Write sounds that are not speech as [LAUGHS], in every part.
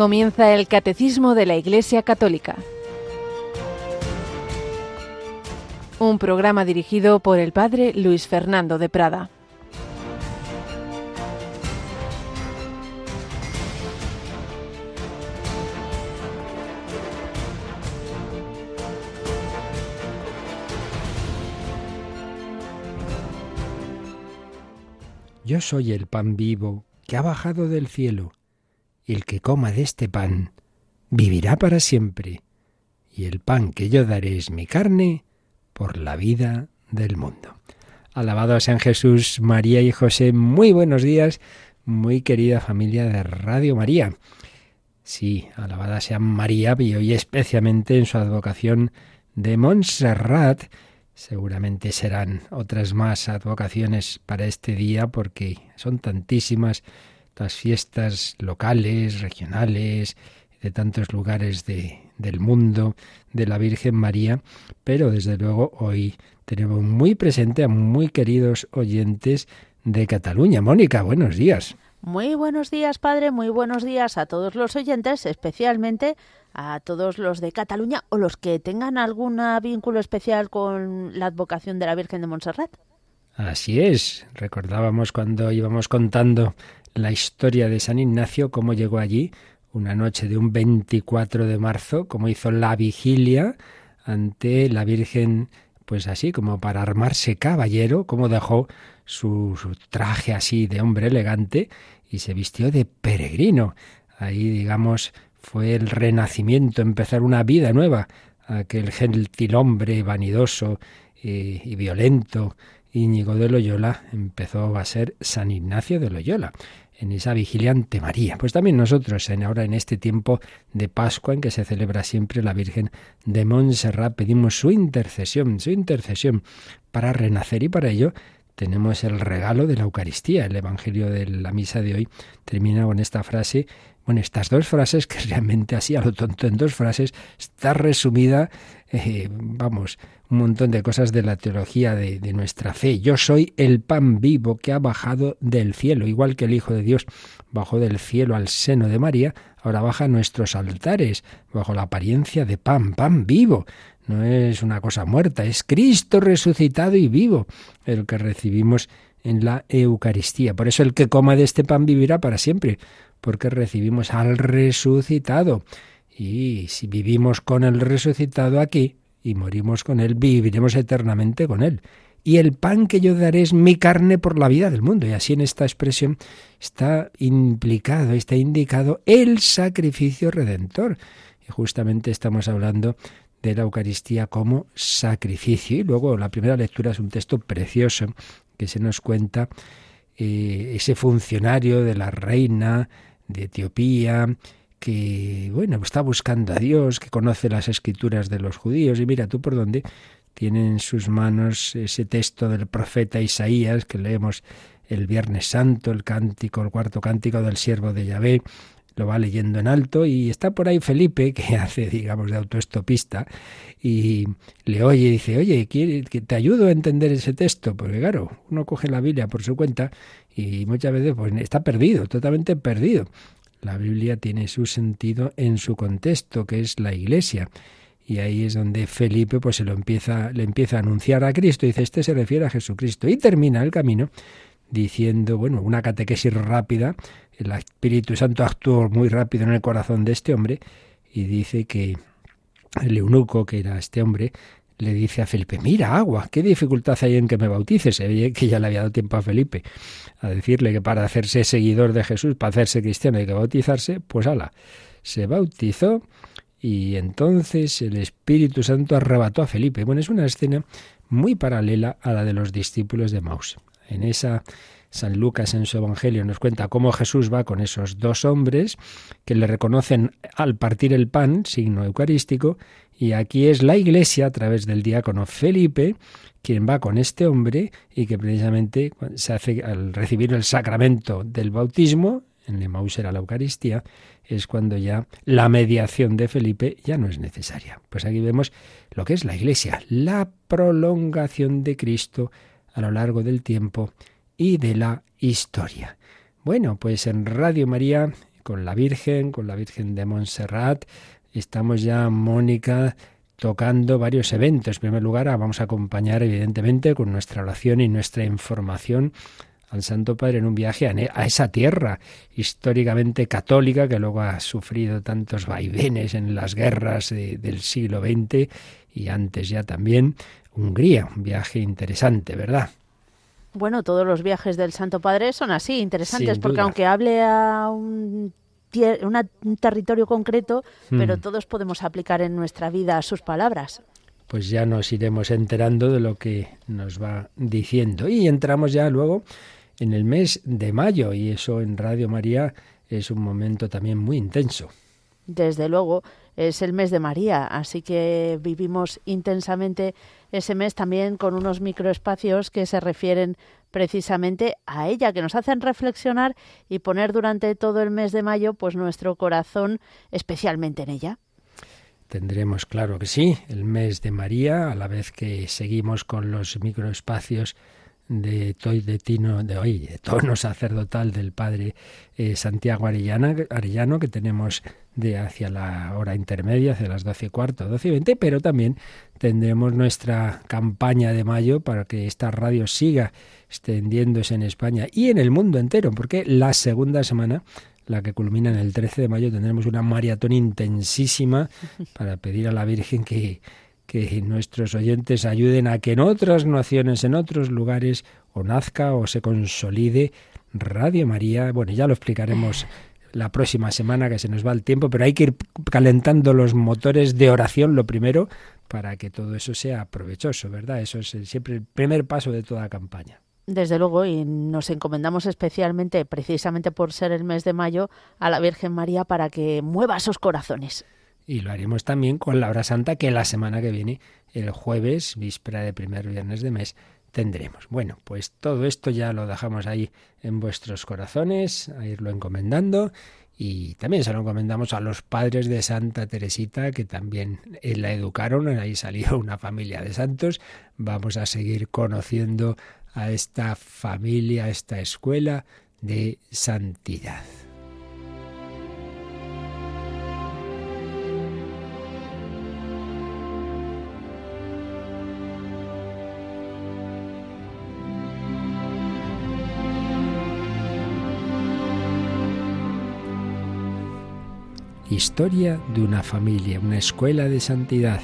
Comienza el Catecismo de la Iglesia Católica. Un programa dirigido por el Padre Luis Fernando de Prada. Yo soy el pan vivo que ha bajado del cielo. El que coma de este pan vivirá para siempre. Y el pan que yo daré es mi carne por la vida del mundo. Alabado sean Jesús, María y José. Muy buenos días, muy querida familia de Radio María. Sí, alabada sea María y hoy especialmente en su advocación de Montserrat Seguramente serán otras más advocaciones para este día porque son tantísimas las fiestas locales, regionales, de tantos lugares de, del mundo de la Virgen María, pero desde luego hoy tenemos muy presente a muy queridos oyentes de Cataluña. Mónica, buenos días. Muy buenos días, padre, muy buenos días a todos los oyentes, especialmente a todos los de Cataluña o los que tengan algún vínculo especial con la advocación de la Virgen de Montserrat. Así es. Recordábamos cuando íbamos contando la historia de San Ignacio, cómo llegó allí una noche de un 24 de marzo, cómo hizo la vigilia ante la Virgen, pues así, como para armarse caballero, cómo dejó su, traje así de hombre elegante y se vistió de peregrino. Ahí, digamos, fue el renacimiento, empezar una vida nueva. Aquel gentil hombre vanidoso y, y violento, Íñigo de Loyola, empezó a ser San Ignacio de Loyola en esa vigilia ante María. Pues también nosotros, en ahora en este tiempo de Pascua en que se celebra siempre la Virgen de Montserrat, pedimos su intercesión, su intercesión para renacer y para ello tenemos el regalo de la Eucaristía. El Evangelio de la misa de hoy termina con esta frase bueno, estas dos frases, que realmente así a lo tonto en dos frases, está resumida, eh, vamos, un montón de cosas de la teología de, de, nuestra fe. Yo soy el pan vivo que ha bajado del cielo, igual que el Hijo de Dios bajó del cielo al seno de María, ahora baja nuestros altares, bajo la apariencia de pan, pan vivo. No es una cosa muerta, es Cristo resucitado y vivo el que recibimos en la Eucaristía. Por eso el que coma de este pan vivirá para siempre porque recibimos al resucitado. Y si vivimos con el resucitado aquí y morimos con él, viviremos eternamente con él. Y el pan que yo daré es mi carne por la vida del mundo. Y así en esta expresión está implicado, está indicado el sacrificio redentor. Y justamente estamos hablando de la Eucaristía como sacrificio. Y luego la primera lectura es un texto precioso que se nos cuenta eh, ese funcionario de la reina de Etiopía, que, bueno, está buscando a Dios, que conoce las escrituras de los judíos, y mira tú por dónde tiene en sus manos ese texto del profeta Isaías que leemos el Viernes Santo, el cántico, el cuarto cántico del siervo de Yahvé, lo va leyendo en alto y está por ahí Felipe, que [LAUGHS] hace, digamos, de autoestopista, y le oye y dice, oye, te ayudo a entender ese texto? Porque claro, uno coge la Biblia por su cuenta y muchas veces pues, está perdido, totalmente perdido. La Biblia tiene su sentido en su contexto, que es la Iglesia. Y ahí es donde Felipe pues se lo empieza, le empieza a anunciar a Cristo. Dice, este se refiere a Jesucristo. Y termina el camino diciendo, bueno, una catequesis rápida. El Espíritu Santo actuó muy rápido en el corazón de este hombre y dice que el eunuco, que era este hombre, le dice a Felipe, mira agua, ¿qué dificultad hay en que me bautices? Se veía que ya le había dado tiempo a Felipe a decirle que para hacerse seguidor de Jesús, para hacerse cristiano hay que bautizarse, pues ala, se bautizó y entonces el Espíritu Santo arrebató a Felipe. Bueno, es una escena muy paralela a la de los discípulos de Maus. En esa San Lucas en su Evangelio nos cuenta cómo Jesús va con esos dos hombres que le reconocen al partir el pan, signo eucarístico, y aquí es la Iglesia, a través del diácono Felipe, quien va con este hombre y que precisamente se hace al recibir el sacramento del bautismo, en Emaús era la Eucaristía, es cuando ya la mediación de Felipe ya no es necesaria. Pues aquí vemos lo que es la Iglesia, la prolongación de Cristo a lo largo del tiempo y de la historia. Bueno, pues en Radio María con la Virgen, con la Virgen de Montserrat. Estamos ya, Mónica, tocando varios eventos. En primer lugar, vamos a acompañar, evidentemente, con nuestra oración y nuestra información al Santo Padre en un viaje a, esa tierra históricamente católica que luego ha sufrido tantos vaivenes en las guerras del siglo XX y antes ya también. Hungría, un viaje interesante, ¿verdad? Bueno, todos los viajes del Santo Padre son así, interesantes, porque aunque hable a un, un territorio concreto, pero hmm. todos podemos aplicar en nuestra vida sus palabras. Pues ya nos iremos enterando de lo que nos va diciendo. Y entramos ya luego en el mes de mayo, y eso en Radio María es un momento también muy intenso. Desde luego, es el mes de María, así que vivimos intensamente ese mes también con unos microespacios que se refieren precisamente a ella, que nos hacen reflexionar y poner durante todo el mes de mayo pues nuestro corazón especialmente en ella. Tendremos, claro que sí, el mes de María, a la vez que seguimos con los microespacios de Toy de Tino, de hoy, de tono sacerdotal del padre eh, Santiago Arellano, que tenemos de hacia la hora intermedia, hacia las doce y cuarto, doce y veinte, pero también tendremos nuestra campaña de mayo para que esta radio siga extendiéndose en España y en el mundo entero, porque la segunda semana la que culmina en el 13 de mayo, tendremos una maratón intensísima para pedir a la Virgen que que nuestros oyentes ayuden a que en otras naciones, en otros lugares, o nazca o se consolide Radio María. Bueno, ya lo explicaremos la próxima semana que se nos va el tiempo, pero hay que ir calentando los motores de oración lo primero para que todo eso sea provechoso, ¿verdad? Eso es siempre el primer paso de toda campaña. Desde luego, y nos encomendamos especialmente, precisamente por ser el mes de mayo, a la Virgen María para que mueva esos corazones. Y lo haremos también con la hora santa que la semana que viene, el jueves, víspera de primer viernes de mes, tendremos. Bueno, pues todo esto ya lo dejamos ahí en vuestros corazones, a irlo encomendando. Y también se lo encomendamos a los padres de Santa Teresita, que también eh, la educaron, ahí salió una familia de santos. Vamos a seguir conociendo a esta familia, a esta escuela de santidad. Historia de una familia, una escuela de santidad.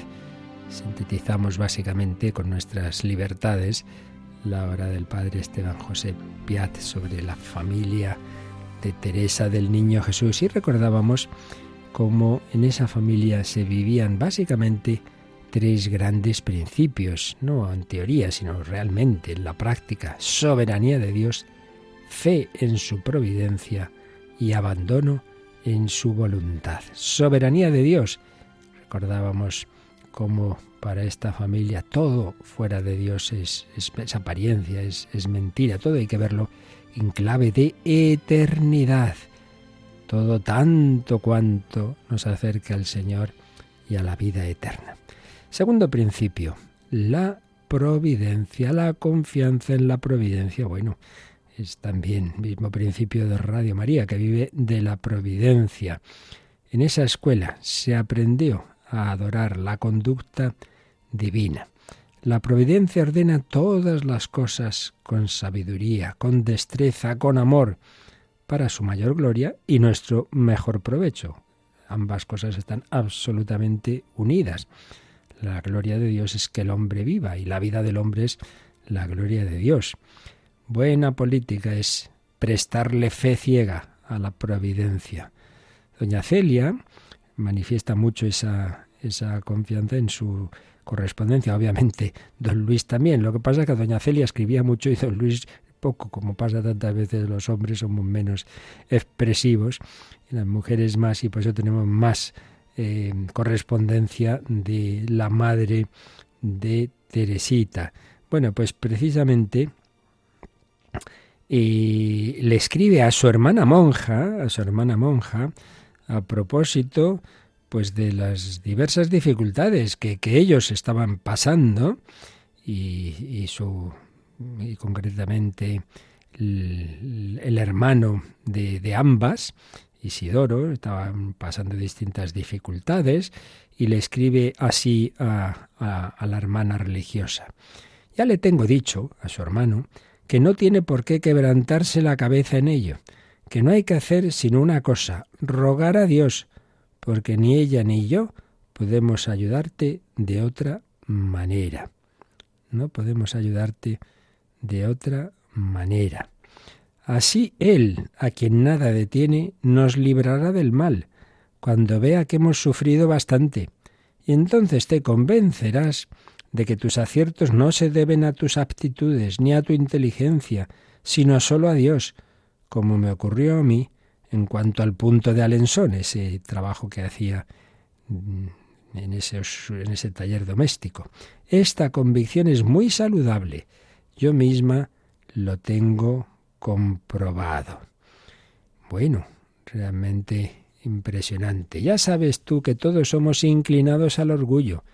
Sintetizamos básicamente con nuestras libertades la obra del padre Esteban José Piat sobre la familia de Teresa del Niño Jesús y recordábamos cómo en esa familia se vivían básicamente tres grandes principios, no en teoría, sino realmente en la práctica. Soberanía de Dios, fe en su providencia y abandono en su voluntad. Soberanía de Dios. Recordábamos cómo para esta familia todo fuera de Dios es, apariencia, es, es mentira, todo hay que verlo en clave de eternidad. Todo tanto cuanto nos acerca al Señor y a la vida eterna. Segundo principio, la providencia, la confianza en la providencia. Bueno, es también mismo principio de Radio María, que vive de la providencia. En esa escuela se aprendió a adorar la conducta divina. La providencia ordena todas las cosas con sabiduría, con destreza, con amor, para su mayor gloria y nuestro mejor provecho. Ambas cosas están absolutamente unidas. La gloria de Dios es que el hombre viva y la vida del hombre es la gloria de Dios. Buena política es prestarle fe ciega a la providencia. Doña Celia manifiesta mucho esa, esa confianza en su correspondencia. Obviamente, don Luis también. Lo que pasa es que doña Celia escribía mucho y don Luis poco, como pasa tantas veces los hombres somos menos expresivos y las mujeres más y por eso tenemos más eh, correspondencia de la madre de Teresita. Bueno, pues precisamente y le escribe a su hermana monja, a su hermana monja, a propósito pues de las diversas dificultades que, ellos estaban pasando y, su y concretamente el, hermano de, ambas Isidoro, estaban pasando distintas dificultades y le escribe así a, a, la hermana religiosa. Ya le tengo dicho a su hermano que no tiene por qué quebrantarse la cabeza en ello, que no hay que hacer sino una cosa, rogar a Dios, porque ni ella ni yo podemos ayudarte de otra manera. No podemos ayudarte de otra manera. Así Él, a quien nada detiene, nos librará del mal, cuando vea que hemos sufrido bastante, y entonces te convencerás de que tus aciertos no se deben a tus aptitudes ni a tu inteligencia, sino solo a Dios, como me ocurrió a mí en cuanto al punto de Alensón, ese trabajo que hacía mm, en ese, en ese taller doméstico. Esta convicción es muy saludable. Yo misma lo tengo comprobado. Bueno, realmente impresionante. Ya sabes tú que todos somos inclinados al orgullo,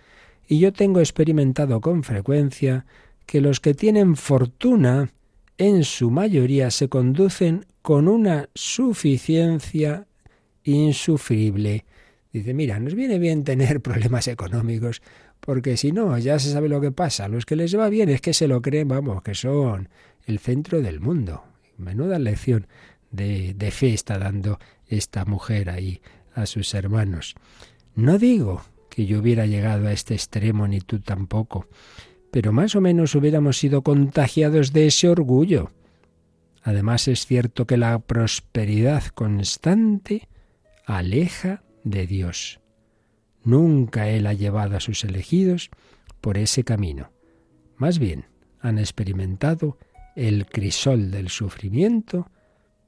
y yo tengo experimentado con frecuencia que los que tienen fortuna, en su mayoría, se conducen con una suficiencia insufrible. Dice, mira, nos viene bien tener [LAUGHS] problemas económicos, porque si no, ya se sabe lo que pasa. Los que les va bien es que se lo creen, vamos, que son el centro del mundo. Menuda lección de, de fe está dando esta mujer ahí a sus hermanos. No digo que yo hubiera llegado a este extremo, ni tú tampoco, pero más o menos hubiéramos sido contagiados de ese orgullo. Además es cierto que la prosperidad constante aleja de Dios. Nunca Él ha llevado a sus elegidos por ese camino. Más bien, han experimentado el crisol del sufrimiento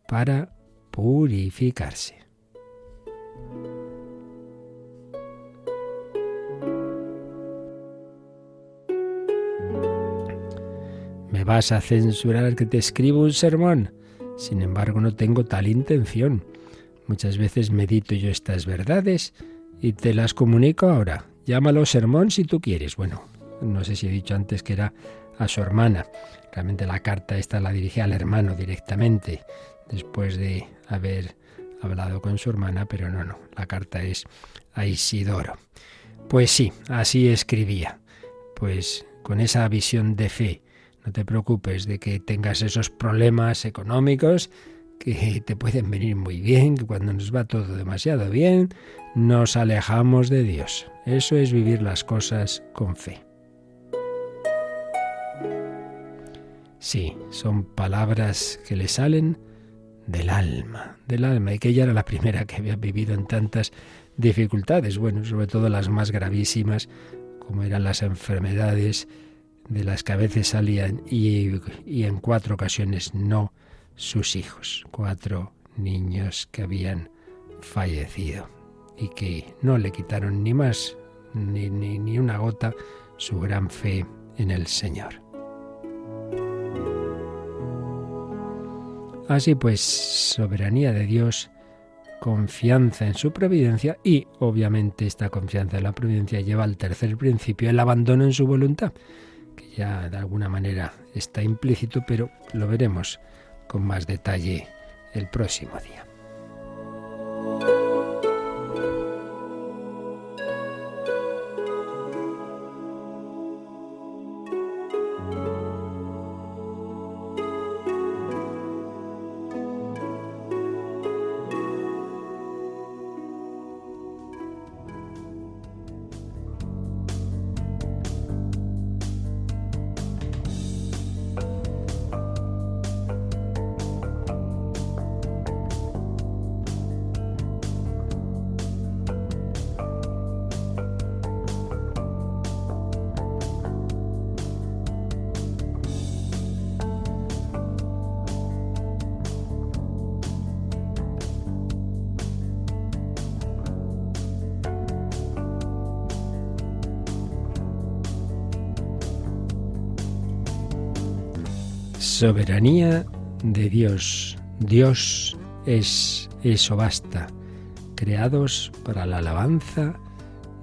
para purificarse. Vas a censurar que te escribo un sermón. Sin embargo, no tengo tal intención. Muchas veces medito yo estas verdades y te las comunico ahora. Llámalo sermón si tú quieres. Bueno, no sé si he dicho antes que era a su hermana. Realmente la carta esta la dirigía al hermano directamente, después de haber hablado con su hermana, pero no, no, la carta es a Isidoro. Pues sí, así escribía. Pues con esa visión de fe, no te preocupes de que tengas esos problemas económicos que te pueden venir muy bien, que cuando nos va todo demasiado bien, nos alejamos de Dios. Eso es vivir las cosas con fe. Sí, son palabras que le salen del alma, del alma, y que ella era la primera que había vivido en tantas dificultades, bueno, sobre todo las más gravísimas, como eran las enfermedades de las que a veces salían y, en cuatro ocasiones no sus hijos, cuatro niños que habían fallecido y que no le quitaron ni más ni, ni, ni una gota su gran fe en el Señor. Así pues, soberanía de Dios, confianza en su providencia y obviamente esta confianza en la providencia lleva al tercer principio, el abandono en su voluntad, que ya de alguna manera está implícito, pero lo veremos con más detalle el próximo día. Soberanía de Dios. Dios es eso, basta. Creados para la alabanza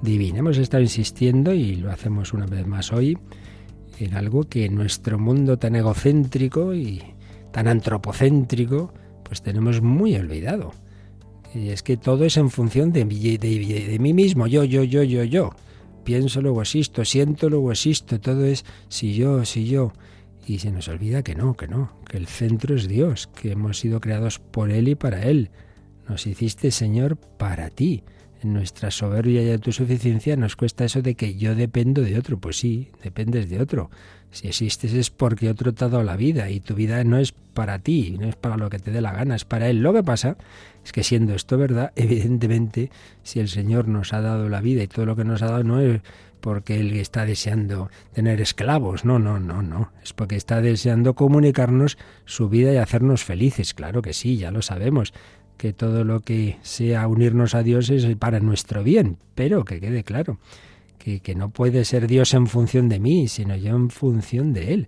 divina. Hemos estado insistiendo, y lo hacemos una vez más hoy, en algo que en nuestro mundo tan egocéntrico y tan antropocéntrico, pues tenemos muy olvidado. Y es que todo es en función de, de, mí mismo, yo, yo, yo, yo, yo. Pienso, luego existo, siento, luego existo, todo es si yo, si yo. Y se nos olvida que no, que no, que el centro es Dios, que hemos sido creados por Él y para Él. Nos hiciste, Señor, para ti. En nuestra soberbia y autosuficiencia nos cuesta eso de que yo dependo de otro. Pues sí, dependes de otro. Si existes es porque otro te ha dado la vida y tu vida no es para ti, no es para lo que te dé la gana, es para Él. Lo que pasa es que siendo esto verdad, evidentemente, si el Señor nos ha dado la vida y todo lo que nos ha dado no es porque Él está deseando tener esclavos, no, no, no, no, es porque está deseando comunicarnos su vida y hacernos felices, claro que sí, ya lo sabemos, que todo lo que sea unirnos a Dios es para nuestro bien, pero que quede claro que, que no puede ser Dios en función de mí, sino yo en función de Él.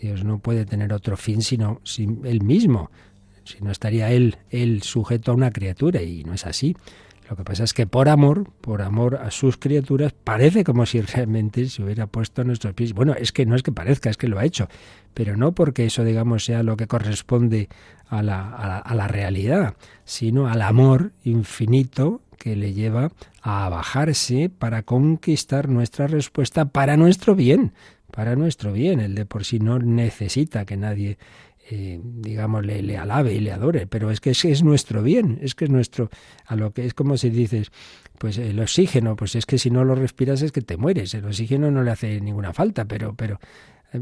Dios no puede tener otro fin sino Él mismo. Si no estaría Él, Él sujeto a una criatura, y no es así. Lo que pasa es que por amor, por amor a sus criaturas, parece como si realmente se hubiera puesto a nuestros pies. Bueno, es que no es que parezca, es que lo ha hecho, pero no porque eso, digamos, sea lo que corresponde a la, a la, realidad, sino al amor infinito que le lleva a bajarse para conquistar nuestra respuesta para nuestro bien, para nuestro bien. El de por sí no necesita que nadie eh, digamos, le, alabe y le adore, pero es que es, es, nuestro bien, es que es nuestro, a lo que es como si dices, pues el oxígeno, pues es que si no lo respiras es que te mueres, el oxígeno no le hace ninguna falta, pero, pero, eh,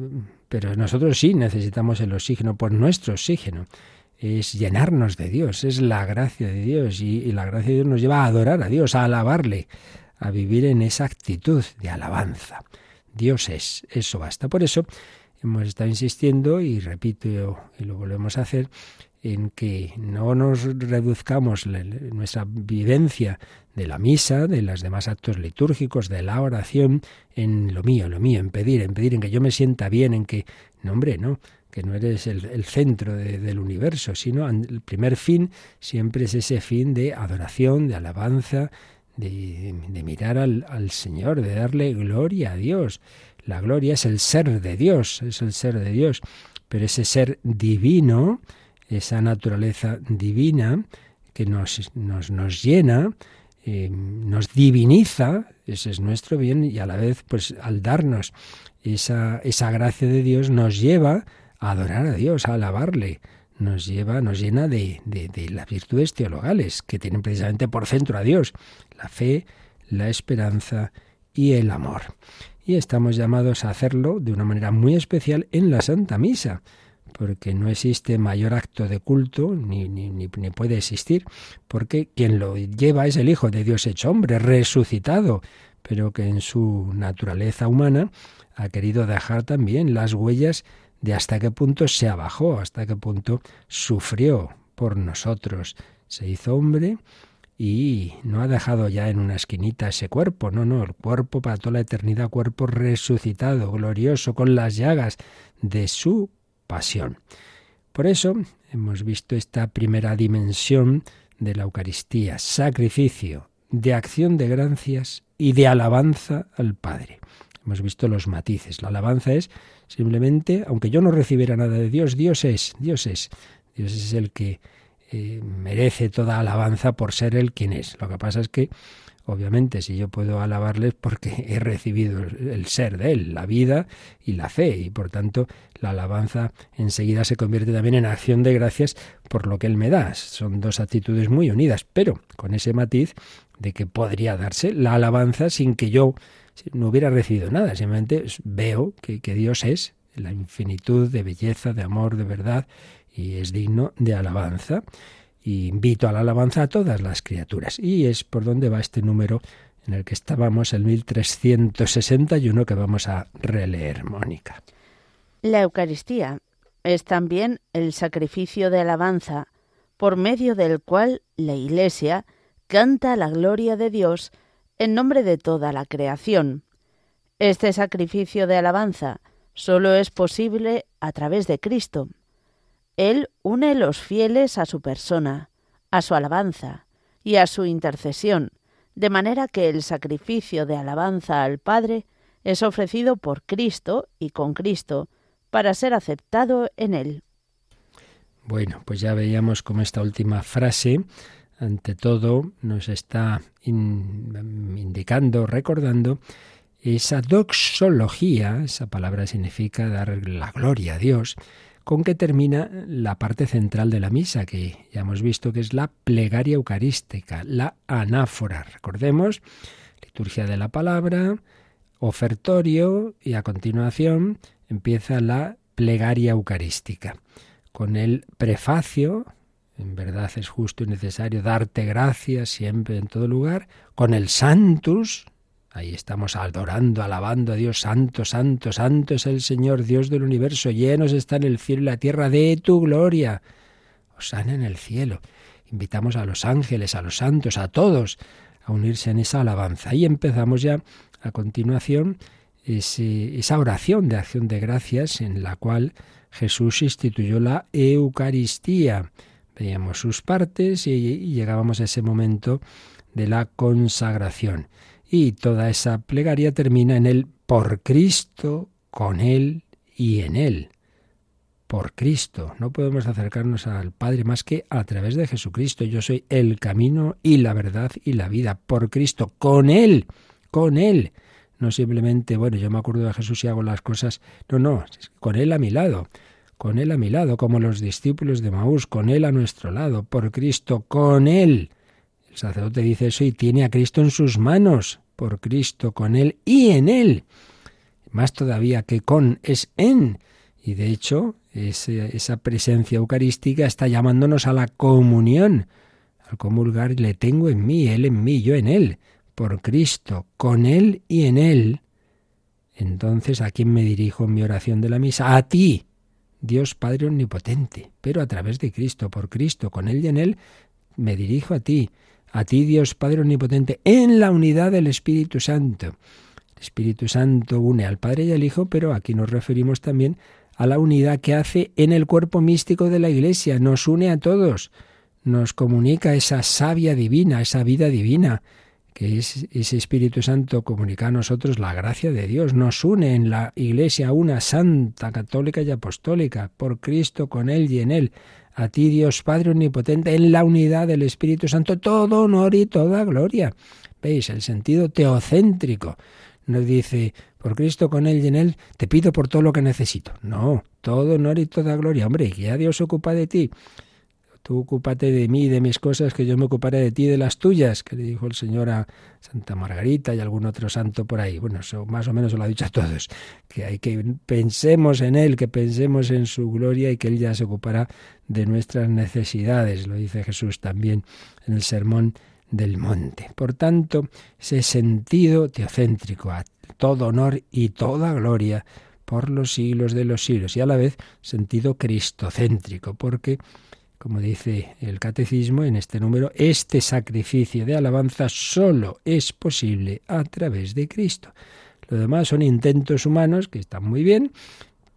pero nosotros sí necesitamos el oxígeno por nuestro oxígeno. Es llenarnos de Dios, es la gracia de Dios y, y la gracia de Dios nos lleva a adorar a Dios, a alabarle, a vivir en esa actitud de alabanza. Dios es, eso basta. Por eso hemos estado insistiendo y repito y lo volvemos a hacer en que no nos reduzcamos nuestra vivencia de la misa, de los demás actos litúrgicos, de la oración, en lo mío, lo mío, en pedir, en pedir, en que yo me sienta bien, en que, no no, que no eres el, centro del universo, sino el primer fin siempre es ese fin de adoración, de alabanza, de, mirar al, al Señor, de darle gloria a Dios. La gloria es el ser de Dios, es el ser de Dios, pero ese ser divino, esa naturaleza divina que nos, nos, nos llena, eh, nos diviniza, ese es nuestro bien, y a la vez, pues al darnos esa, esa gracia de Dios, nos lleva a adorar a Dios, a alabarle, nos lleva, nos llena de, de, de, las virtudes teologales que tienen precisamente por centro a Dios, la fe, la esperanza y el amor y estamos llamados a hacerlo de una manera muy especial en la Santa Misa, porque no existe mayor acto de culto, ni, ni, ni, puede existir, porque quien lo lleva es el Hijo de Dios hecho hombre, resucitado, pero que en su naturaleza humana ha querido dejar también las huellas de hasta qué punto se abajó, hasta qué punto sufrió por nosotros. Se hizo hombre y no ha dejado ya en una esquinita ese cuerpo, no, no, el cuerpo para toda la eternidad, cuerpo resucitado, glorioso, con las llagas de su pasión. Por eso hemos visto esta primera dimensión de la Eucaristía, sacrificio, de acción de gracias y de alabanza al Padre. Hemos visto los matices. La alabanza es simplemente, aunque yo no recibiera nada de Dios, Dios es, Dios es. Dios es el que eh, merece toda alabanza por ser él quien es. Lo que pasa es que, obviamente, si yo puedo alabarles porque [LAUGHS] he recibido el ser de él, la vida y la fe, y por tanto la alabanza enseguida se convierte también en acción de gracias por lo que él me da. Son dos actitudes muy unidas, pero con ese matiz de que podría darse la alabanza sin que yo no hubiera recibido nada, simplemente veo que, que Dios es la infinitud de belleza, de amor, de verdad, y es digno de alabanza. Y invito a la alabanza a todas las criaturas. Y es por donde va este número en el que estábamos, el 1361, que vamos a releer, Mónica. La Eucaristía es también el sacrificio de alabanza, por medio del cual la Iglesia canta la gloria de Dios en nombre de toda la creación. Este sacrificio de alabanza solo es posible a través de Cristo, él une los fieles a su persona, a su alabanza y a su intercesión, de manera que el sacrificio de alabanza al Padre es ofrecido por Cristo y con Cristo para ser aceptado en Él. Bueno, pues ya veíamos cómo esta última frase ante todo, nos está indicando, recordando esa doxología, esa palabra significa dar la gloria a Dios, con que termina la parte central de la misa, que ya hemos visto que es la plegaria eucarística, la anáfora. Recordemos, liturgia de la palabra, ofertorio y a continuación empieza la plegaria eucarística. Con el prefacio, en verdad es justo y necesario darte gracias siempre en todo lugar, con el santus, Ahí estamos adorando, alabando a Dios. Santo, santo, santo es el Señor, Dios del universo. Llenos están el cielo y la tierra de tu gloria. Osana en el cielo. Invitamos a los ángeles, a los santos, a todos a unirse en esa alabanza. Y empezamos ya a continuación esa oración de acción de gracias en la cual Jesús instituyó la Eucaristía. Veíamos sus partes y llegábamos a ese momento de la consagración. Y toda esa plegaria termina en el por Cristo, con Él y en Él. Por Cristo. No podemos acercarnos al Padre más que a través de Jesucristo. Yo soy el camino y la verdad y la vida. Por Cristo, con Él, con Él. No simplemente, bueno, yo me acuerdo de Jesús y hago las cosas. No, no, con Él a mi lado. Con Él a mi lado, como los discípulos de Maús, con Él a nuestro lado, por Cristo, con Él. El sacerdote dice eso y tiene a Cristo en sus manos, por Cristo, con Él y en Él. Más todavía que con es en. Y de hecho, esa presencia eucarística está llamándonos a la comunión. Al comulgar le tengo en mí, Él en mí, yo en Él, por Cristo, con Él y en Él. Entonces, ¿a quién me dirijo en mi oración de la misa? A ti, Dios Padre Omnipotente, pero a través de Cristo, por Cristo, con Él y en Él, me dirijo a ti a ti Dios Padre Omnipotente, en la unidad del Espíritu Santo. El Espíritu Santo une al Padre y al Hijo, pero aquí nos referimos también a la unidad que hace en el cuerpo místico de la Iglesia, nos une a todos, nos comunica esa savia divina, esa vida divina, que es ese Espíritu Santo comunica a nosotros la gracia de Dios, nos une en la Iglesia una santa, católica y apostólica, por Cristo, con Él y en Él, a ti, Dios Padre Omnipotente, en la unidad del Espíritu Santo, todo honor y toda gloria. ¿Veis? El sentido teocéntrico. No dice, por Cristo con Él y en Él, te pido por todo lo que necesito. No, todo honor y toda gloria. Hombre, ya Dios se ocupa de ti. Tú ocúpate de mí, de mis cosas, que yo me ocuparé de ti, de las tuyas, que le dijo el Señor a Santa Margarita y algún otro santo por ahí. Bueno, eso más o menos lo ha dicho a todos, que hay que pensemos en Él, que pensemos en su gloria y que Él ya se ocupará de nuestras necesidades, lo dice Jesús también en el Sermón del Monte. Por tanto, ese sentido teocéntrico, a todo honor y toda gloria por los siglos de los siglos, y a la vez sentido cristocéntrico, porque como dice el catecismo en este número, este sacrificio de alabanza solo es posible a través de Cristo. Lo demás son intentos humanos que están muy bien,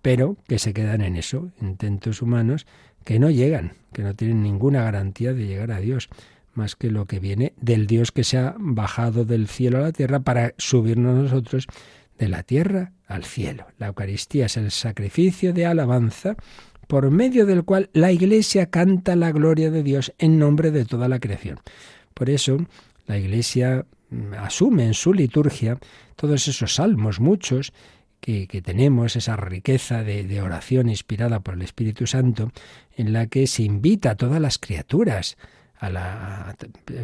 pero que se quedan en eso, intentos humanos que no llegan, que no tienen ninguna garantía de llegar a Dios, más que lo que viene del Dios que se ha bajado del cielo a la tierra para subirnos nosotros de la tierra al cielo. La Eucaristía es el sacrificio de alabanza por medio del cual la Iglesia canta la gloria de Dios en nombre de toda la creación. Por eso, la Iglesia mm, asume en su liturgia todos esos salmos, muchos, que, tenemos, esa riqueza de, de, oración inspirada por el Espíritu Santo, en la que se invita a todas las criaturas, a la,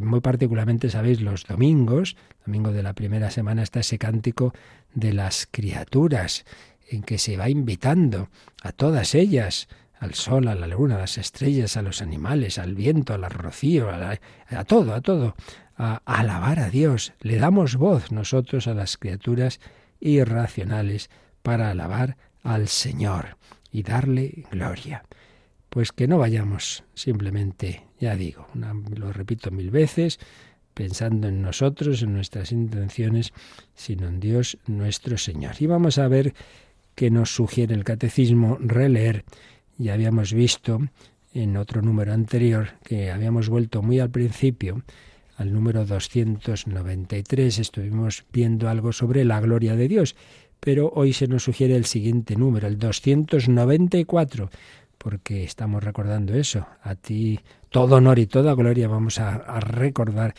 muy particularmente, sabéis, los domingos, domingo de la primera semana, está ese cántico de las criaturas, en que se va invitando a todas ellas, al sol, a la luna, a las estrellas, a los animales, al viento, al rocío, a, todo, a todo, a, a alabar a Dios. Le damos voz nosotros a las criaturas irracionales para alabar al Señor y darle gloria. Pues que no vayamos simplemente, ya digo, lo repito mil veces, pensando en nosotros, en nuestras intenciones, sino en Dios nuestro Señor. Y vamos a ver que nos sugiere el catecismo releer. Ya habíamos visto en otro número anterior que habíamos vuelto muy al principio, al número 293, estuvimos viendo algo sobre la gloria de Dios, pero hoy se nos sugiere el siguiente número, el 294, porque estamos recordando eso. A ti todo honor y toda gloria vamos a, recordar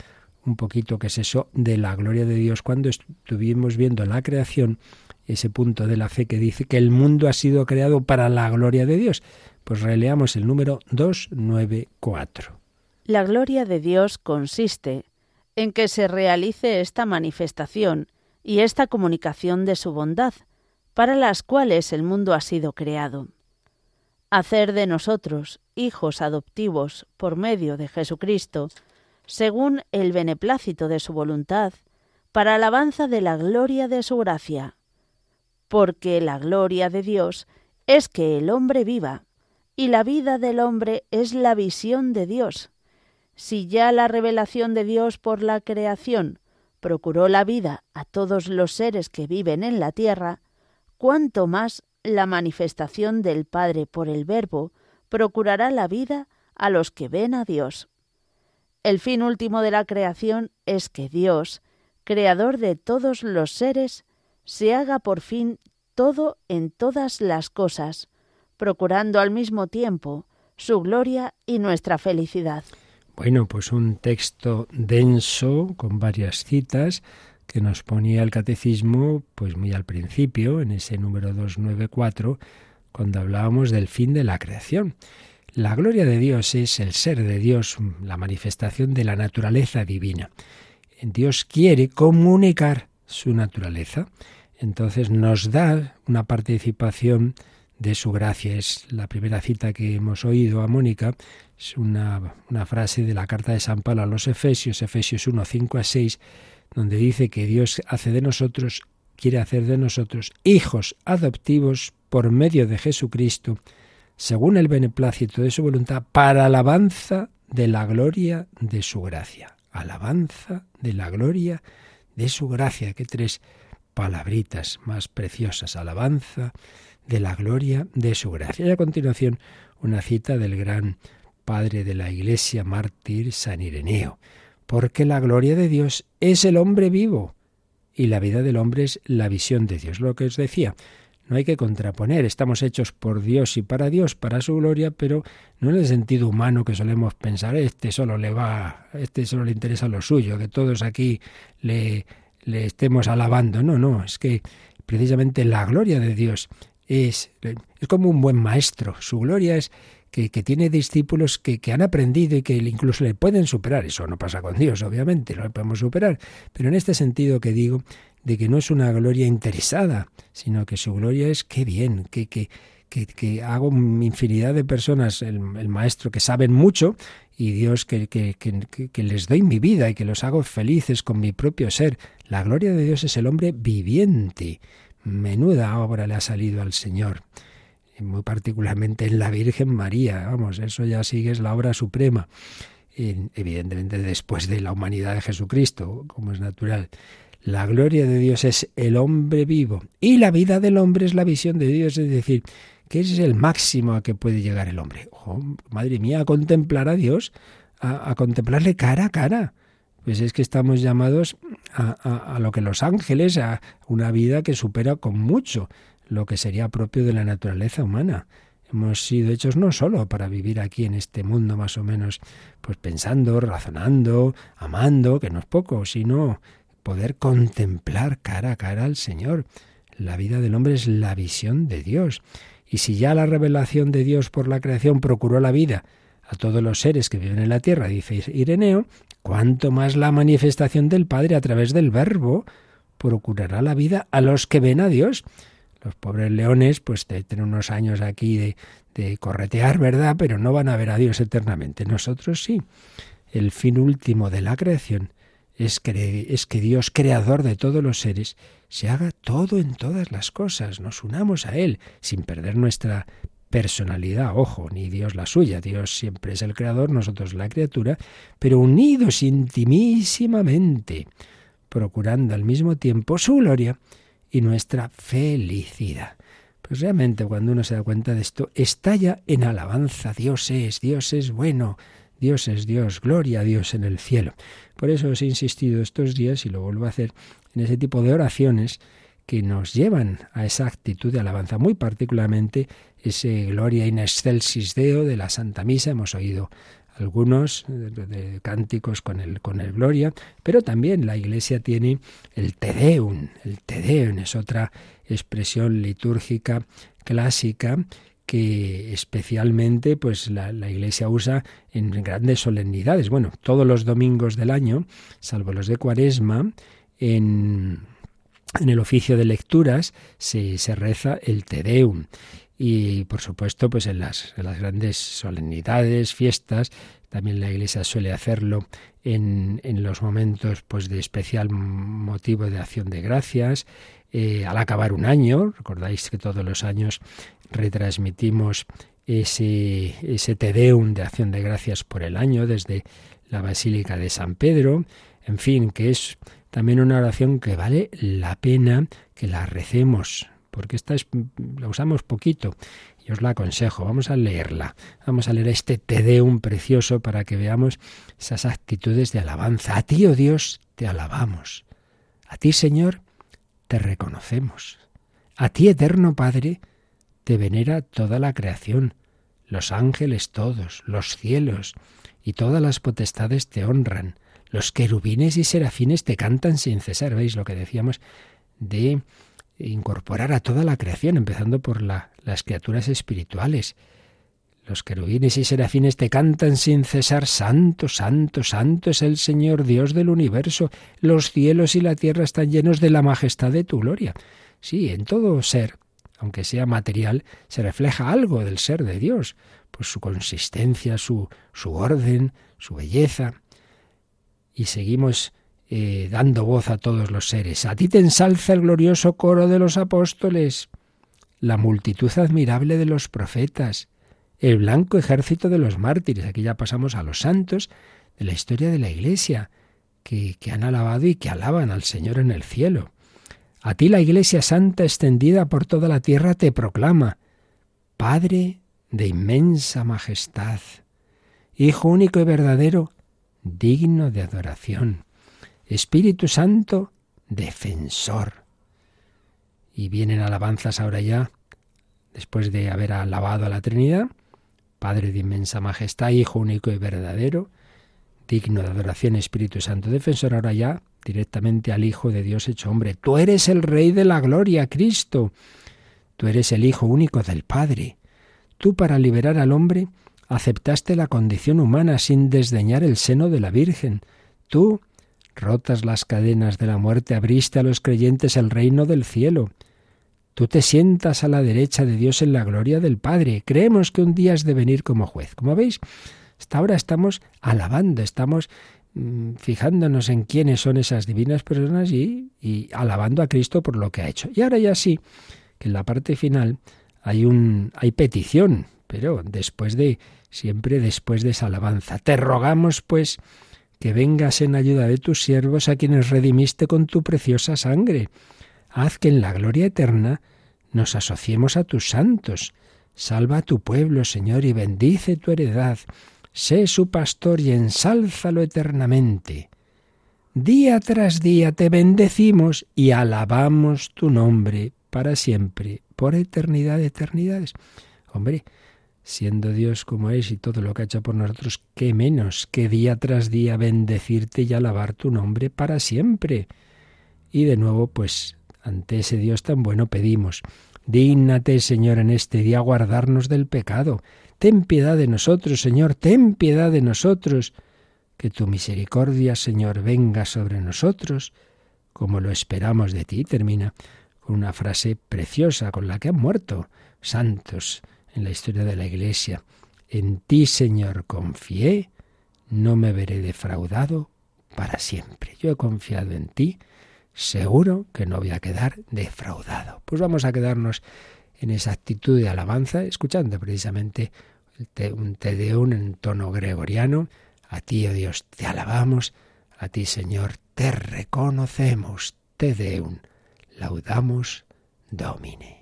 un poquito qué es eso de la gloria de Dios cuando estuvimos viendo la creación ese punto de la fe que dice que el mundo ha sido creado para la gloria de Dios. Pues releamos el número 294. La gloria de Dios consiste en que se realice esta manifestación y esta comunicación de su bondad, para las cuales el mundo ha sido creado. Hacer de nosotros hijos adoptivos por medio de Jesucristo, según el beneplácito de su voluntad, para alabanza de la gloria de su gracia. Porque la gloria de Dios es que el hombre viva, y la vida del hombre es la visión de Dios. Si ya la revelación de Dios por la creación procuró la vida a todos los seres que viven en la tierra, cuánto más la manifestación del Padre por el Verbo procurará la vida a los que ven a Dios. El fin último de la creación es que Dios, creador de todos los seres, se haga por fin todo en todas las cosas, procurando al mismo tiempo su gloria y nuestra felicidad. Bueno, pues un texto denso con varias citas que nos ponía el catecismo pues muy al principio, en ese número 294, cuando hablábamos del fin de la creación. La gloria de Dios es el ser de Dios, la manifestación de la naturaleza divina. Dios quiere comunicar su naturaleza, entonces nos da una participación de su gracia. Es la primera cita que hemos oído a Mónica, es una, una frase de la carta de San Pablo a los Efesios, Efesios 1, 5 a 6, donde dice que Dios hace de nosotros, quiere hacer de nosotros hijos adoptivos por medio de Jesucristo, según el beneplácito de su voluntad, para alabanza de la gloria de su gracia. Alabanza de la gloria de su gracia. Qué tres palabritas más preciosas. Alabanza de la gloria de su gracia. Y a continuación, una cita del gran padre de la Iglesia, mártir San Ireneo. Porque la gloria de Dios es el hombre vivo y la vida del hombre es la visión de Dios. Lo que os decía, no hay que contraponer, estamos hechos por Dios y para Dios, para su gloria, pero no en el sentido humano que solemos pensar, este solo le va, este solo le interesa lo suyo, que todos aquí le, le estemos alabando. No, no, es que precisamente la gloria de Dios es, es como un buen maestro. Su gloria es que, tiene discípulos que, que, han aprendido y que incluso le pueden superar. Eso no pasa con Dios, obviamente, no le podemos superar. Pero en este sentido que digo, de que no es una gloria interesada, sino que su gloria es qué bien, que, que, que, hago infinidad de personas, el, el, maestro, que saben mucho, y Dios que, que, les doy mi vida y que los hago felices con mi propio ser. La gloria de Dios es el hombre viviente. Menuda obra le ha salido al Señor. Muy particularmente en la Virgen María. Vamos, eso ya sigue es la obra suprema. Evidentemente después de la humanidad de Jesucristo, como es natural. La gloria de Dios es el hombre vivo y la vida del hombre es la visión de Dios, es decir, que es el máximo a que puede llegar el hombre. Oh, madre mía, a contemplar a Dios, a, contemplarle cara a cara. Pues es que estamos llamados a, a, a lo que los ángeles, a una vida que supera con mucho lo que sería propio de la naturaleza humana. Hemos sido hechos no solo para vivir aquí en este mundo más o menos, pues pensando, razonando, amando, que no es poco, sino poder contemplar cara a cara al Señor. La vida del hombre es la visión de Dios. Y si ya la revelación de Dios por la creación procuró la vida a todos los seres que viven en la tierra, dice Ireneo, cuánto más la manifestación del Padre a través del Verbo procurará la vida a los que ven a Dios. Los pobres leones, pues tienen unos años aquí de, de corretear, ¿verdad? Pero no van a ver a Dios eternamente. Nosotros sí. El fin último de la creación es que, es que Dios, creador de todos los seres, se haga todo en todas las cosas, nos unamos a Él, sin perder nuestra personalidad, ojo, ni Dios la suya, Dios siempre es el creador, nosotros la criatura, pero unidos intimísimamente, procurando al mismo tiempo su gloria y nuestra felicidad. Pues realmente cuando uno se da cuenta de esto, estalla en alabanza, Dios es, Dios es bueno, Dios es Dios, gloria a Dios en el cielo. Por eso os he insistido estos días, y lo vuelvo a hacer, en ese tipo de oraciones que nos llevan a esa actitud de alabanza, muy particularmente ese Gloria in excelsis Deo de la Santa Misa. Hemos oído algunos de, cánticos con el, con el Gloria, pero también la Iglesia tiene el Te Deum. El Te Deum es otra expresión litúrgica clásica que especialmente pues la, Iglesia usa en grandes solemnidades. Bueno, todos los domingos del año, salvo los de Cuaresma, en, en el oficio de lecturas se, se reza el Te Deum y por supuesto pues en las, las grandes solemnidades, fiestas, también la Iglesia suele hacerlo en, en los momentos pues de especial motivo de acción de gracias, eh, al acabar un año, recordáis que todos los años retransmitimos ese, ese Tedeum de acción de gracias por el año desde la Basílica de San Pedro, en fin, que es también una oración que vale la pena que la recemos porque esta es, la usamos poquito. Y os la aconsejo, vamos a leerla. Vamos a leer este Tedeum precioso para que veamos esas actitudes de alabanza. A ti, oh Dios, te alabamos. A ti, Señor, te reconocemos. A ti, eterno Padre, te venera toda la creación, los ángeles todos, los cielos y todas las potestades te honran. Los querubines y serafines te cantan sin cesar. ¿Veis lo que decíamos de incorporar a toda la creación, empezando por la, las criaturas espirituales. Los querubines y serafines te cantan sin cesar, Santo, Santo, Santo es el Señor Dios del universo. Los cielos y la tierra están llenos de la majestad de tu gloria. Sí, en todo ser, aunque sea material, se refleja algo del ser de Dios, pues su consistencia, su, su orden, su belleza. Y seguimos eh, dando voz a todos los seres. A ti te ensalza el glorioso coro de los apóstoles, la multitud admirable de los profetas, el blanco ejército de los mártires. Aquí ya pasamos a los santos de la historia de la Iglesia, que, que han alabado y que alaban al Señor en el cielo. A ti la Iglesia Santa extendida por toda la tierra te proclama, Padre de inmensa majestad, Hijo único y verdadero, digno de adoración. Espíritu Santo, defensor. Y vienen alabanzas ahora ya, después de haber alabado a la Trinidad, Padre de inmensa majestad, Hijo único y verdadero, digno de adoración, Espíritu Santo, defensor, ahora ya directamente al Hijo de Dios hecho hombre. Tú eres el Rey de la Gloria, Cristo. Tú eres el Hijo único del Padre. Tú para liberar al hombre aceptaste la condición humana sin desdeñar el seno de la Virgen. Tú Rotas las cadenas de la muerte, abriste a los creyentes el reino del cielo. Tú te sientas a la derecha de Dios en la gloria del Padre. Creemos que un día has de venir como juez. Como veis, hasta ahora estamos alabando, estamos mm, fijándonos en quiénes son esas divinas personas y, y alabando a Cristo por lo que ha hecho. Y ahora ya sí, que en la parte final hay un hay petición, pero después de siempre después de esa alabanza. Te rogamos pues que vengas en ayuda de tus siervos a quienes redimiste con tu preciosa sangre. Haz que en la gloria eterna nos asociemos a tus santos. Salva a tu pueblo, Señor, y bendice tu heredad. Sé su pastor y ensálzalo eternamente. Día tras día te bendecimos y alabamos tu nombre para siempre, por eternidad de eternidades. Hombre, siendo Dios como es y todo lo que ha hecho por nosotros, qué menos que día tras día bendecirte y alabar tu nombre para siempre. Y de nuevo, pues, ante ese Dios tan bueno pedimos, dígnate, Señor, en este día guardarnos del pecado. Ten piedad de nosotros, Señor, ten piedad de nosotros. Que tu misericordia, Señor, venga sobre nosotros, como lo esperamos de ti. Termina con una frase preciosa con la que han muerto santos en la historia de la Iglesia. En ti, Señor, confié, no me veré defraudado para siempre. Yo he confiado en ti, seguro que no voy a quedar defraudado. Pues vamos a quedarnos en esa actitud de alabanza, escuchando precisamente un Te Deum en tono gregoriano. A ti, oh Dios, te alabamos, a ti, Señor, te reconocemos. Te Deum, laudamos, Domine.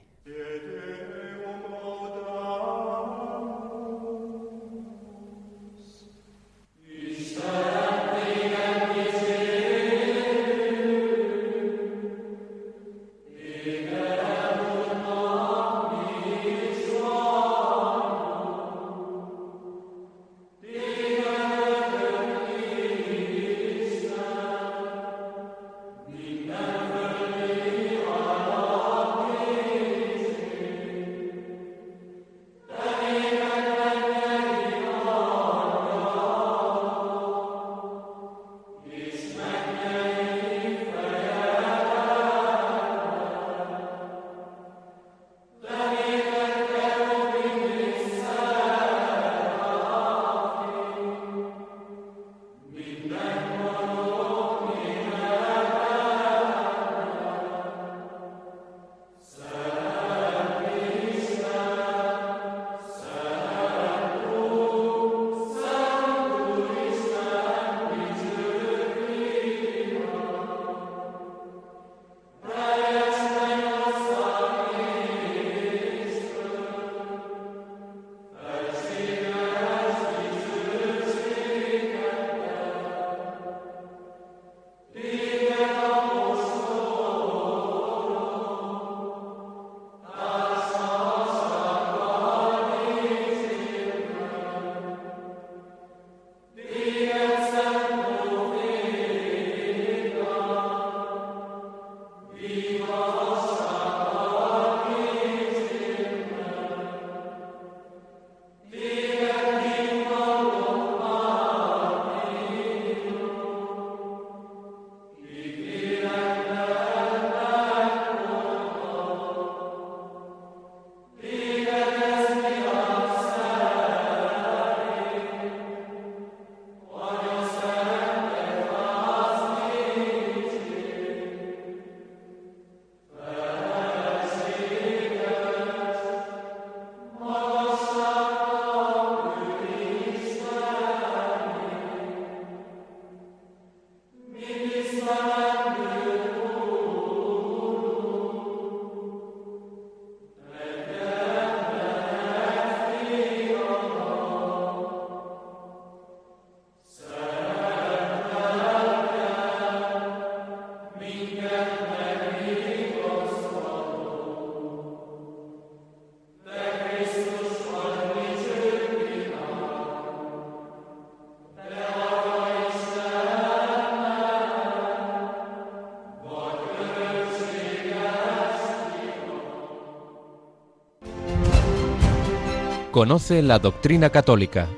Conoce la doctrina católica.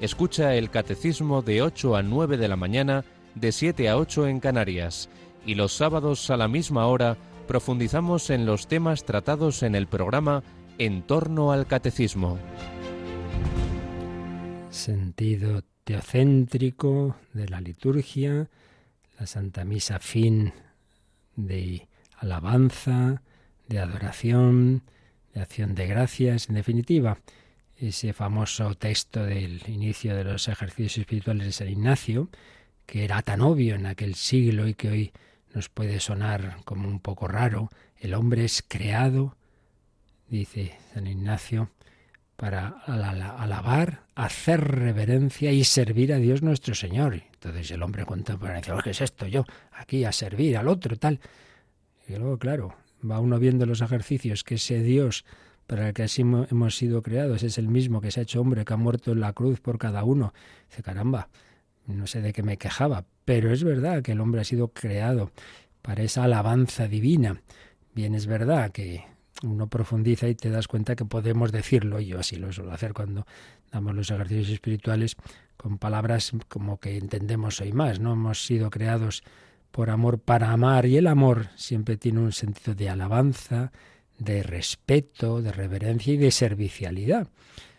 Escucha el catecismo de 8 a 9 de la mañana, de 7 a 8 en Canarias. Y los sábados a la misma hora profundizamos en los temas tratados en el programa En torno al catecismo. Sentido teocéntrico de la liturgia, la Santa Misa fin de alabanza, de adoración, de acción de gracias, en definitiva, ese famoso texto del inicio de los ejercicios espirituales de San Ignacio, que era tan obvio en aquel siglo y que hoy nos puede sonar como un poco raro, el hombre es creado, dice San Ignacio, para alabar, hacer reverencia y servir a Dios nuestro Señor. Entonces el hombre contempla y dice, ¿qué es esto? Yo aquí a servir al otro, tal. Y luego, claro, va uno viendo los ejercicios que ese Dios para el que así hemos sido creados es el mismo que se ha hecho hombre, que ha muerto en la cruz por cada uno. Dice, caramba, no sé de qué me quejaba, pero es verdad que el hombre ha sido creado para esa alabanza divina. Bien, es verdad que uno profundiza y te das cuenta que podemos decirlo, y yo así lo suelo hacer cuando damos los ejercicios espirituales, con palabras como que entendemos hoy más, ¿no? Hemos sido creados por amor para amar y el amor siempre tiene un sentido de alabanza, de respeto, de reverencia y de servicialidad.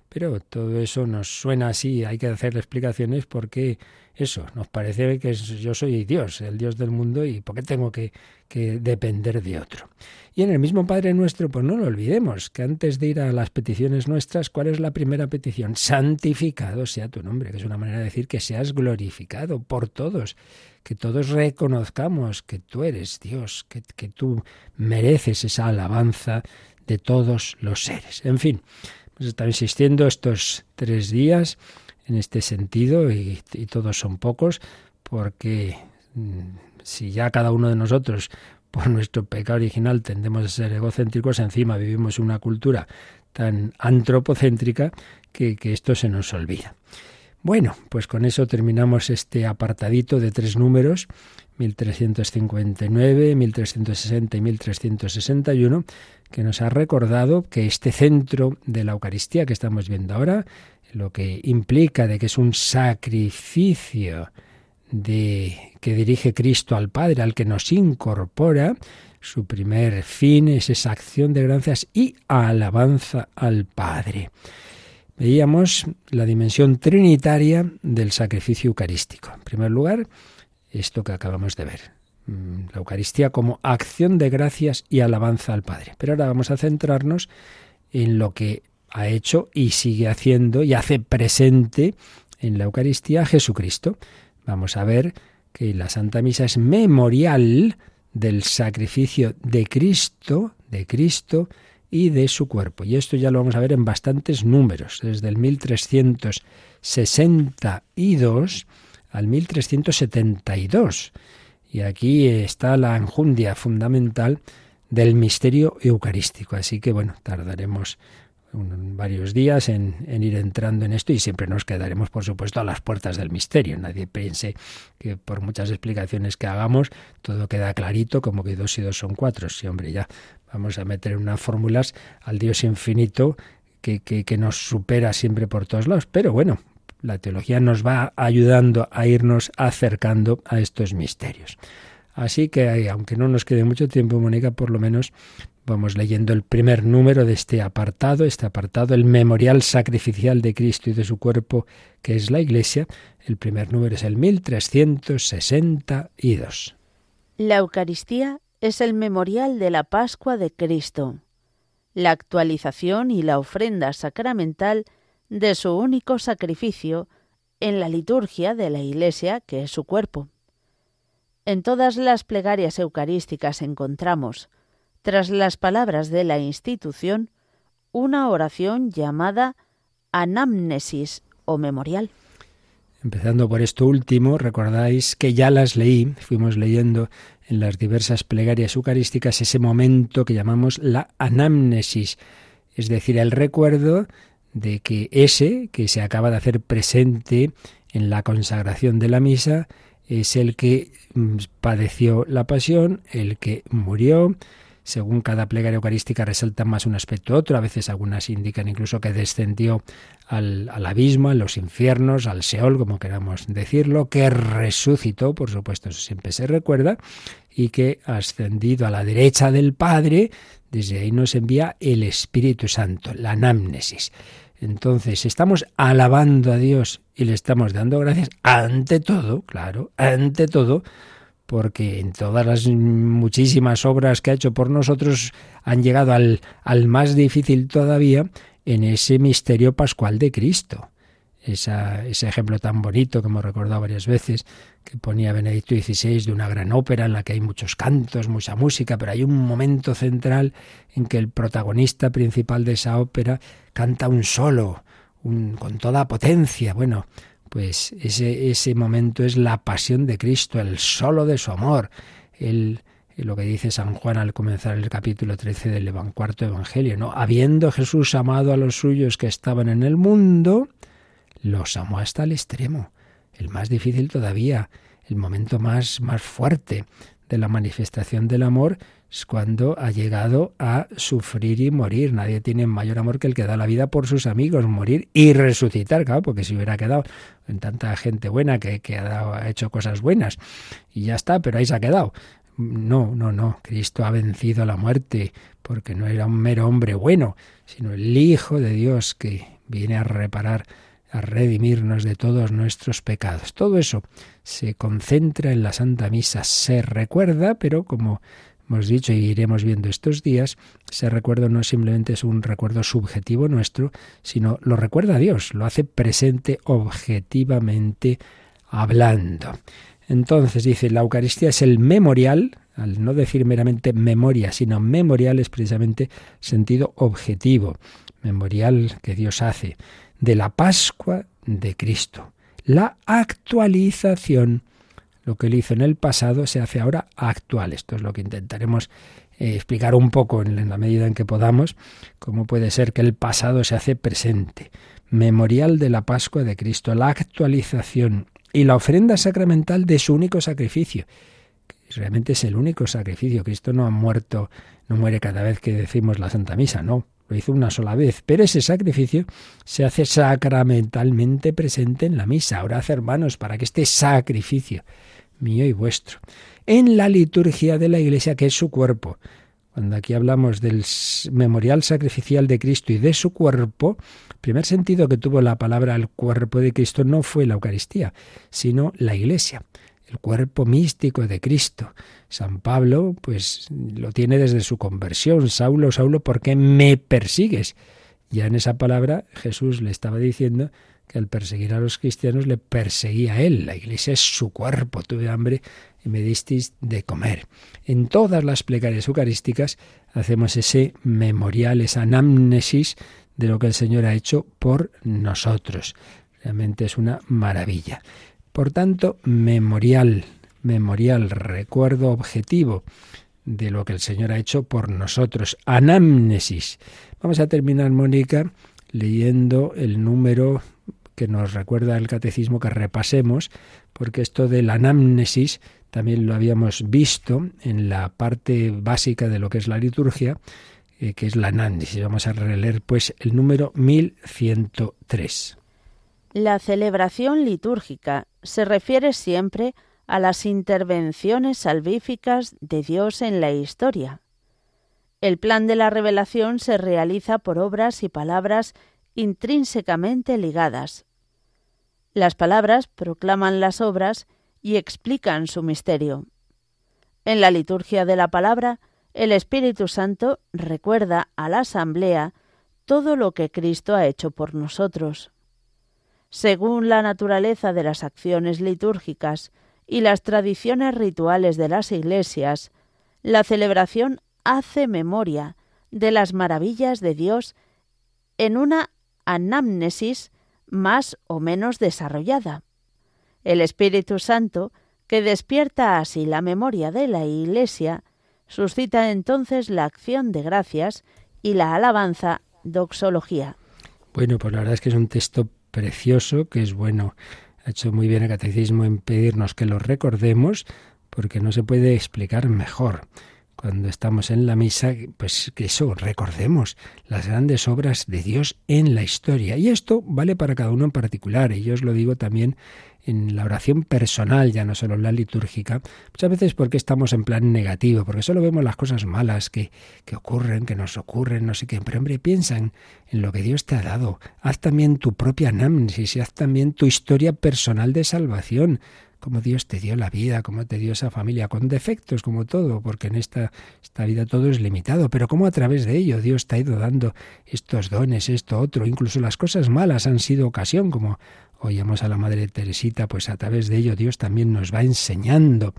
Pero todo eso nos suena así, hay que hacerle explicaciones porque eso, nos parece que yo soy Dios, el Dios del mundo, y ¿por qué tengo que, que depender de otro? Y en el mismo Padre nuestro, pues no lo olvidemos, que antes de ir a las peticiones nuestras, ¿cuál es la primera petición? Santificado sea tu nombre, que es una manera de decir que seas glorificado por todos, que todos reconozcamos que tú eres Dios, que, que tú mereces esa alabanza de todos los seres. En fin, hemos estado insistiendo estos tres días en este sentido y, y todos son pocos porque mm, si ya cada uno de nosotros por nuestro pecado original tendemos a ser egocéntricos, encima vivimos una cultura tan antropocéntrica que, que esto se nos olvida. Bueno, pues con eso terminamos este apartadito de tres números, 1359, 1360 y 1361, que nos ha recordado que este centro de la Eucaristía que estamos viendo ahora, lo que implica de que es un sacrificio, de que dirige Cristo al Padre, al que nos incorpora, su primer fin es esa acción de gracias y alabanza al Padre. Veíamos la dimensión trinitaria del sacrificio eucarístico. En primer lugar, esto que acabamos de ver, mm, la Eucaristía como acción de gracias y alabanza al Padre. Pero ahora vamos a centrarnos en lo que ha hecho y sigue haciendo y hace presente en la Eucaristía Jesucristo. Vamos a ver que la Santa Misa es memorial del sacrificio de Cristo, de Cristo y de su cuerpo. Y esto ya lo vamos a ver en bastantes números, desde el 1362 al 1372. Y aquí está la enjundia fundamental del misterio eucarístico. Así que bueno, tardaremos varios días en, ir entrando en esto y siempre nos quedaremos, por supuesto, a las puertas del misterio. Nadie piense que por muchas explicaciones que hagamos todo queda clarito, como que dos y dos son cuatro. Sí, hombre, ya vamos a meter unas fórmulas al Dios infinito que, que, nos supera siempre por todos lados. Pero bueno, la teología nos va ayudando a irnos acercando a estos misterios. Así que, aunque no nos quede mucho tiempo, Mónica, por lo menos Vamos leyendo el primer número de este apartado, este apartado, el memorial sacrificial de Cristo y de su cuerpo, que es la Iglesia. El primer número es el 1362. La Eucaristía es el memorial de la Pascua de Cristo, la actualización y la ofrenda sacramental de su único sacrificio en la liturgia de la Iglesia, que es su cuerpo. En todas las plegarias eucarísticas encontramos, tras las palabras de la institución, una oración llamada anamnesis o memorial. Empezando por esto último, recordáis que ya las leí, fuimos leyendo en las diversas plegarias eucarísticas ese momento que llamamos la anamnesis, es decir, el recuerdo de que ese que se acaba de hacer presente en la consagración de la misa es el que mm, padeció la pasión, el que murió, según cada plegaria eucarística resaltan más un aspecto u otro, a veces algunas indican incluso que descendió al, abismo, a los infiernos, al Seol, como queramos decirlo, que resucitó, por supuesto, eso siempre se recuerda, y que ascendido a la derecha del Padre, desde ahí nos envía el Espíritu Santo, la anamnesis. Entonces, estamos alabando a Dios y le estamos dando gracias ante todo, claro, ante todo, porque en todas las muchísimas obras que ha hecho por nosotros han llegado al, al más difícil todavía en ese misterio pascual de Cristo. Esa, ese ejemplo tan bonito que hemos recordado varias veces, que ponía Benedicto XVI de una gran ópera en la que hay muchos cantos, mucha música, pero hay un momento central en que el protagonista principal de esa ópera canta un solo, un, con toda potencia. Bueno, pues ese, ese momento es la pasión de Cristo, el solo de su amor. El, lo que dice San Juan al comenzar el capítulo 13 del cuarto Evangelio, ¿no? Habiendo Jesús amado a los suyos que estaban en el mundo, los amó hasta el extremo, el más difícil todavía, el momento más, más fuerte de la manifestación del amor es cuando ha llegado a sufrir y morir. Nadie tiene mayor amor que el que da la vida por sus amigos, morir y resucitar, claro, porque si hubiera quedado en tanta gente buena que, ha, ha hecho cosas buenas y ya está, pero ahí se ha quedado. No, no, no. Cristo ha vencido la muerte porque no era un mero hombre bueno, sino el Hijo de Dios que viene a reparar, a redimirnos de todos nuestros pecados. Todo eso se concentra en la Santa Misa, se recuerda, pero como hemos dicho y iremos viendo estos días, ese recuerdo no simplemente es un recuerdo subjetivo nuestro, sino lo recuerda Dios, lo hace presente objetivamente hablando. Entonces dice, la Eucaristía es el memorial, al no decir meramente memoria, sino memorial es precisamente sentido objetivo, memorial que Dios hace de la Pascua de Cristo, la actualización lo que él hizo en el pasado se hace ahora actual. Esto es lo que intentaremos eh, explicar un poco en la medida en que podamos, cómo puede ser que el pasado se hace presente. Memorial de la Pascua de Cristo, la actualización y la ofrenda sacramental de su único sacrificio. Realmente es el único sacrificio. Cristo no ha muerto, no muere cada vez que decimos la Santa Misa, no. Lo hizo una sola vez, pero ese sacrificio se hace sacramentalmente presente en la misa. Ahora, hermanos, para que este sacrificio mío y vuestro, en la liturgia de la Iglesia, que es su cuerpo. Cuando aquí hablamos del memorial sacrificial de Cristo y de su cuerpo, el primer sentido que tuvo la palabra el cuerpo de Cristo no fue la Eucaristía, sino la Iglesia, el cuerpo místico de Cristo. San Pablo, pues lo tiene desde su conversión. Saulo, Saulo, ¿por qué me persigues? Ya en esa palabra Jesús le estaba diciendo que al perseguir a los cristianos le perseguía a él. La iglesia es su cuerpo. Tuve hambre y me disteis de comer. En todas las plegarias eucarísticas hacemos ese memorial, esa anamnesis de lo que el Señor ha hecho por nosotros. Realmente es una maravilla. Por tanto, memorial, memorial, recuerdo objetivo de lo que el Señor ha hecho por nosotros. Anamnesis. Vamos a terminar, Mónica, leyendo el número que nos recuerda el catecismo que repasemos, porque esto de la anamnesis también lo habíamos visto en la parte básica de lo que es la liturgia, eh, que es la anamnesis. Vamos a releer pues el número 1103. La celebración litúrgica se refiere siempre a las intervenciones salvíficas de Dios en la historia. El plan de la revelación se realiza por obras y palabras intrínsecamente ligadas, las palabras proclaman las obras y explican su misterio. En la liturgia de la palabra, el Espíritu Santo recuerda a la asamblea todo lo que Cristo ha hecho por nosotros. Según la naturaleza de las acciones litúrgicas y las tradiciones rituales de las iglesias, la celebración hace memoria de las maravillas de Dios en una anamnesis más o menos desarrollada. El Espíritu Santo, que despierta así la memoria de la Iglesia, suscita entonces la acción de gracias y la alabanza doxología. Bueno, pues la verdad es que es un texto precioso, que es bueno. Ha hecho muy bien el catecismo en pedirnos que lo recordemos, porque no se puede explicar mejor cuando estamos en la misa, pues que eso, recordemos las grandes obras de Dios en la historia. Y esto vale para cada uno en particular, y yo os lo digo también en la oración personal, ya no solo en la litúrgica, muchas veces porque estamos en plan negativo, porque solo vemos las cosas malas que, que ocurren, que nos ocurren, no sé qué, pero hombre, piensa en, lo que Dios te ha dado, haz también tu propia anamnesis y haz también tu historia personal de salvación, cómo Dios te dio la vida, cómo te dio esa familia, con defectos como todo, porque en esta, esta vida todo es limitado, pero cómo a través de ello Dios te ha ido dando estos dones, esto, otro, incluso las cosas malas han sido ocasión, como oíamos a la Madre Teresita, pues a través de ello Dios también nos va enseñando.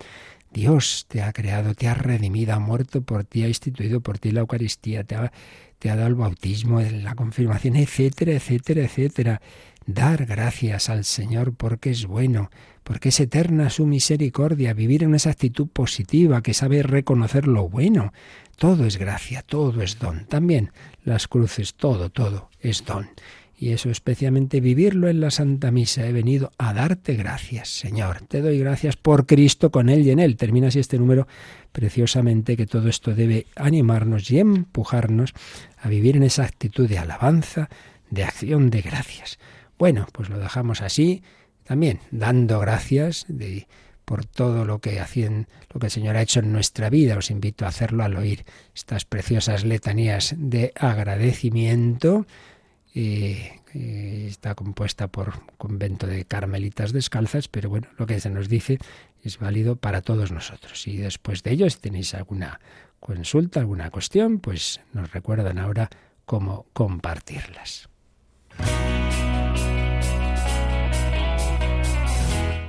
Dios te ha creado, te ha redimido, ha muerto por ti, ha instituido por ti la Eucaristía, te ha, te ha dado el bautismo, la confirmación, etcétera, etcétera, etcétera. Dar gracias al Señor porque es bueno, porque es eterna su misericordia, vivir en esa actitud positiva que sabe reconocer lo bueno. Todo es gracia, todo es don. También las cruces, todo, todo es don y eso especialmente vivirlo en la Santa Misa. He venido a darte gracias, Señor. Te doy gracias por Cristo con Él y en Él. Termina así este número preciosamente que todo esto debe animarnos y empujarnos a vivir en esa actitud de alabanza, de acción de gracias. Bueno, pues lo dejamos así, también dando gracias por todo lo que lo que el Señor ha hecho en nuestra vida. Os invito a hacerlo al oír estas preciosas letanías de agradecimiento está compuesta por convento de carmelitas descalzas, pero bueno, lo que se nos dice es válido para todos nosotros. Y después de ello, si tenéis alguna consulta, alguna cuestión, pues nos recuerdan ahora cómo compartirlas.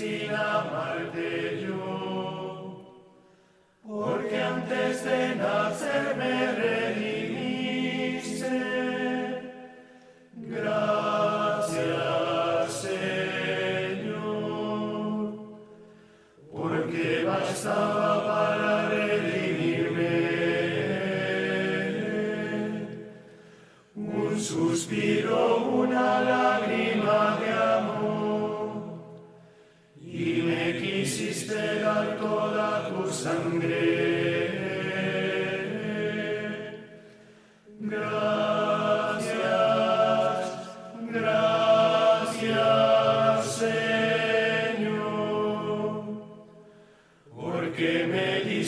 sin amarte yo, porque antes de nacer me He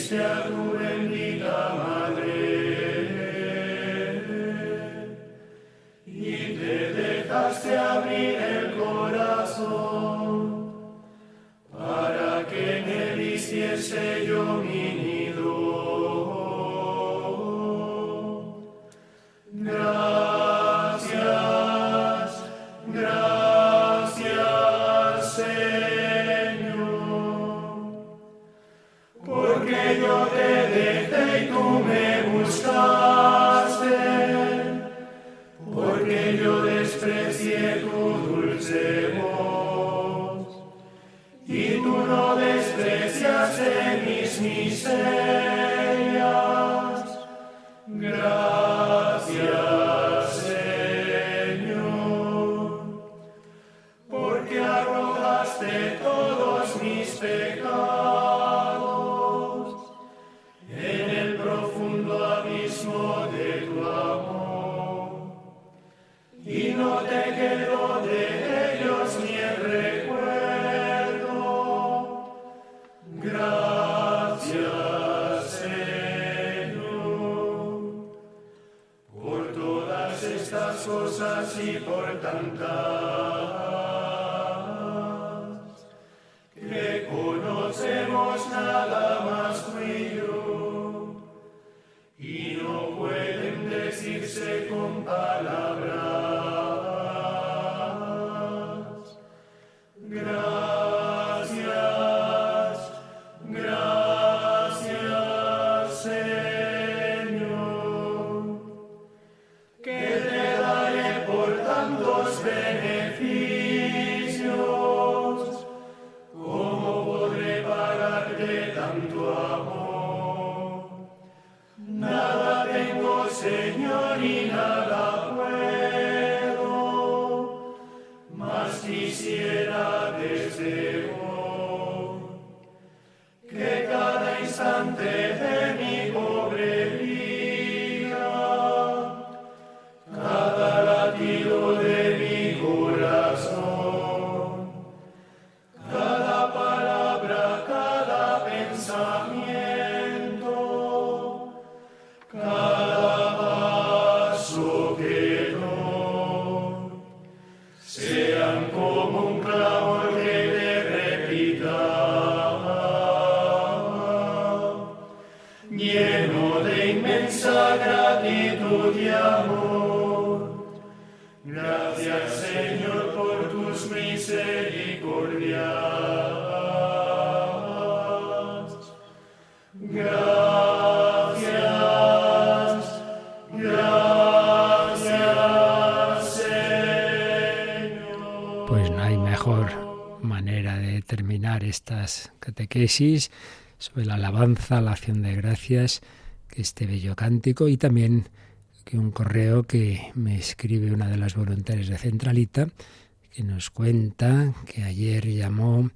sobre la alabanza, la acción de gracias, que este bello cántico y también que un correo que me escribe una de las voluntarias de Centralita, que nos cuenta que ayer llamó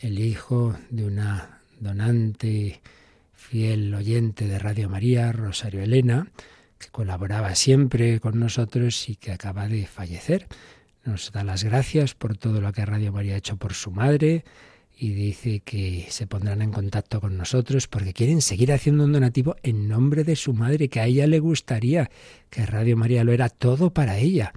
el hijo de una donante fiel oyente de Radio María, Rosario Elena, que colaboraba siempre con nosotros y que acaba de fallecer. Nos da las gracias por todo lo que Radio María ha hecho por su madre, y dice que se pondrán en contacto con nosotros porque quieren seguir haciendo un donativo en nombre de su madre, que a ella le gustaría, que Radio María lo era todo para ella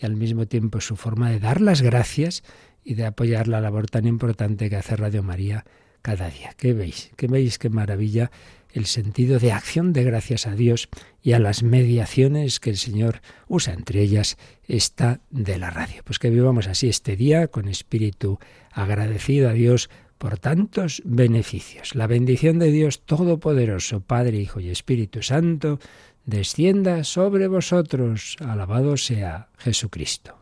y al mismo tiempo su forma de dar las gracias y de apoyar la labor tan importante que hace Radio María cada día. ¿Qué veis? ¿Qué veis? Qué maravilla el sentido de acción de gracias a Dios y a las mediaciones que el Señor usa, entre ellas esta de la radio. Pues que vivamos así este día con espíritu agradecido a Dios por tantos beneficios. La bendición de Dios Todopoderoso, Padre, Hijo y Espíritu Santo, descienda sobre vosotros. Alabado sea Jesucristo.